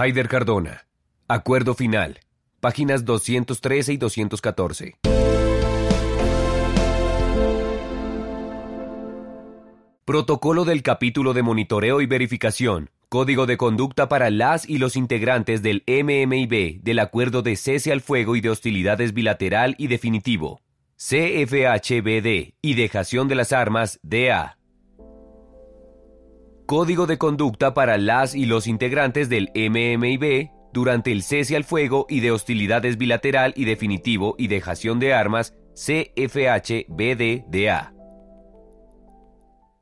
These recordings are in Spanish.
Haider Cardona. Acuerdo final. Páginas 213 y 214. Protocolo del capítulo de monitoreo y verificación. Código de conducta para las y los integrantes del MMIB del Acuerdo de Cese al Fuego y de Hostilidades Bilateral y Definitivo. CFHBD y Dejación de las Armas DA. Código de conducta para las y los integrantes del MMIB durante el cese al fuego y de hostilidades bilateral y definitivo y dejación de armas CFHBDDA.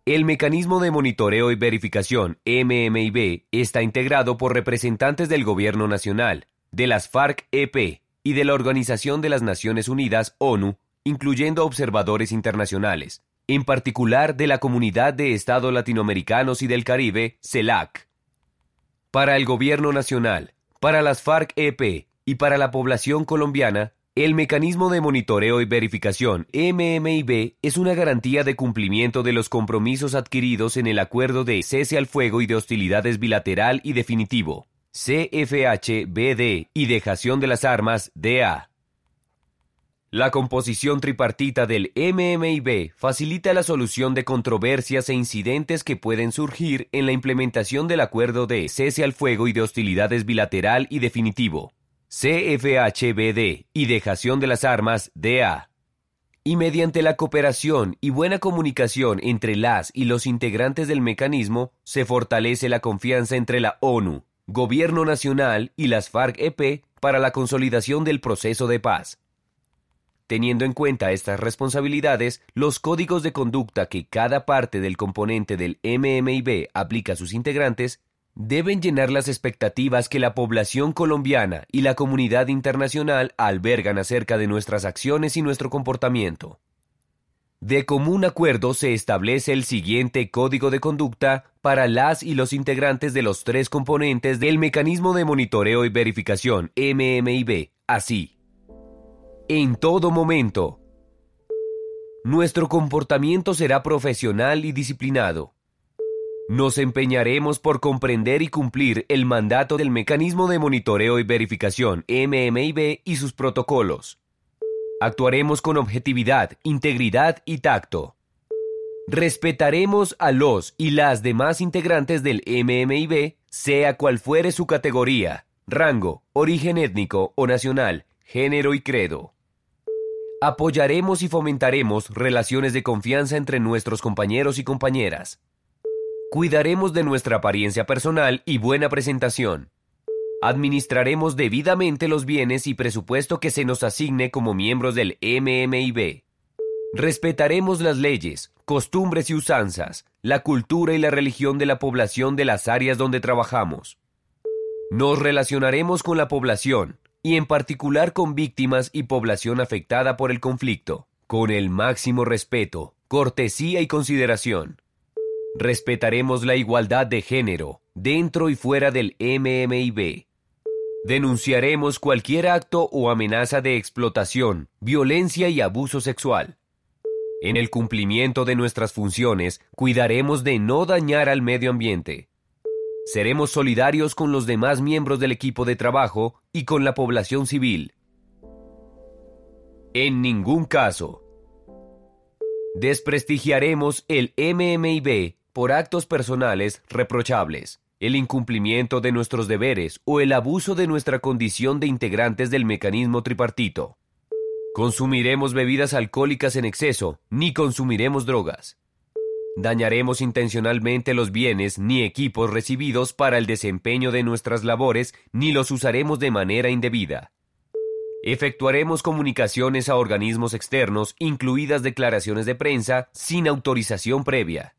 El mecanismo de monitoreo y verificación MMIB está integrado por representantes del Gobierno Nacional, de las FARC-EP y de la Organización de las Naciones Unidas ONU, incluyendo observadores internacionales, en particular de la Comunidad de Estados Latinoamericanos y del Caribe, CELAC. Para el Gobierno Nacional, para las FARC-EP y para la población colombiana, el mecanismo de monitoreo y verificación MMIB es una garantía de cumplimiento de los compromisos adquiridos en el Acuerdo de Cese al Fuego y de Hostilidades Bilateral y Definitivo, CFHBD y Dejación de las Armas DA. La composición tripartita del MMIB facilita la solución de controversias e incidentes que pueden surgir en la implementación del acuerdo de cese al fuego y de hostilidades bilateral y definitivo, CFHBD y dejación de las armas DA. Y mediante la cooperación y buena comunicación entre las y los integrantes del mecanismo, se fortalece la confianza entre la ONU, Gobierno Nacional y las FARC-EP para la consolidación del proceso de paz. Teniendo en cuenta estas responsabilidades, los códigos de conducta que cada parte del componente del MMIB aplica a sus integrantes deben llenar las expectativas que la población colombiana y la comunidad internacional albergan acerca de nuestras acciones y nuestro comportamiento. De común acuerdo se establece el siguiente código de conducta para las y los integrantes de los tres componentes del mecanismo de monitoreo y verificación MMIB, así en todo momento. Nuestro comportamiento será profesional y disciplinado. Nos empeñaremos por comprender y cumplir el mandato del mecanismo de monitoreo y verificación MMIB y sus protocolos. Actuaremos con objetividad, integridad y tacto. Respetaremos a los y las demás integrantes del MMIB, sea cual fuere su categoría, rango, origen étnico o nacional, género y credo. Apoyaremos y fomentaremos relaciones de confianza entre nuestros compañeros y compañeras. Cuidaremos de nuestra apariencia personal y buena presentación. Administraremos debidamente los bienes y presupuesto que se nos asigne como miembros del MMIB. Respetaremos las leyes, costumbres y usanzas, la cultura y la religión de la población de las áreas donde trabajamos. Nos relacionaremos con la población, y en particular con víctimas y población afectada por el conflicto, con el máximo respeto, cortesía y consideración. Respetaremos la igualdad de género, dentro y fuera del MMIB. Denunciaremos cualquier acto o amenaza de explotación, violencia y abuso sexual. En el cumplimiento de nuestras funciones, cuidaremos de no dañar al medio ambiente, Seremos solidarios con los demás miembros del equipo de trabajo y con la población civil. En ningún caso. Desprestigiaremos el MMIB por actos personales reprochables, el incumplimiento de nuestros deberes o el abuso de nuestra condición de integrantes del mecanismo tripartito. Consumiremos bebidas alcohólicas en exceso, ni consumiremos drogas dañaremos intencionalmente los bienes ni equipos recibidos para el desempeño de nuestras labores, ni los usaremos de manera indebida. Efectuaremos comunicaciones a organismos externos, incluidas declaraciones de prensa, sin autorización previa.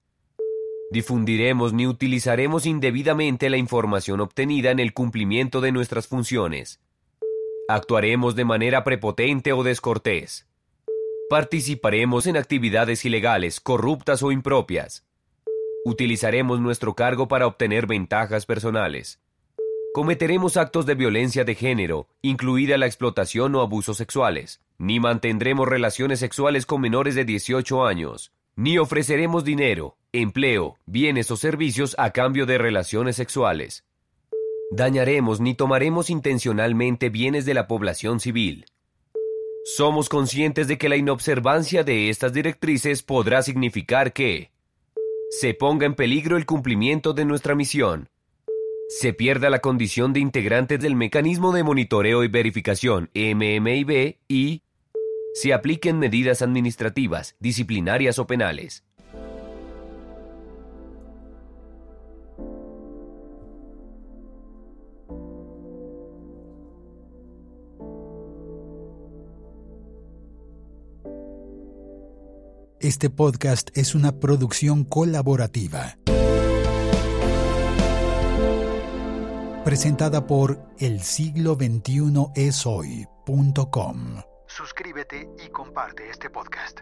Difundiremos ni utilizaremos indebidamente la información obtenida en el cumplimiento de nuestras funciones. Actuaremos de manera prepotente o descortés. Participaremos en actividades ilegales, corruptas o impropias. Utilizaremos nuestro cargo para obtener ventajas personales. Cometeremos actos de violencia de género, incluida la explotación o abusos sexuales. Ni mantendremos relaciones sexuales con menores de 18 años. Ni ofreceremos dinero, empleo, bienes o servicios a cambio de relaciones sexuales. dañaremos ni tomaremos intencionalmente bienes de la población civil. Somos conscientes de que la inobservancia de estas directrices podrá significar que se ponga en peligro el cumplimiento de nuestra misión, se pierda la condición de integrantes del mecanismo de monitoreo y verificación MMIB y se apliquen medidas administrativas, disciplinarias o penales. Este podcast es una producción colaborativa. Presentada por el siglo 21 es hoy.com. Suscríbete y comparte este podcast.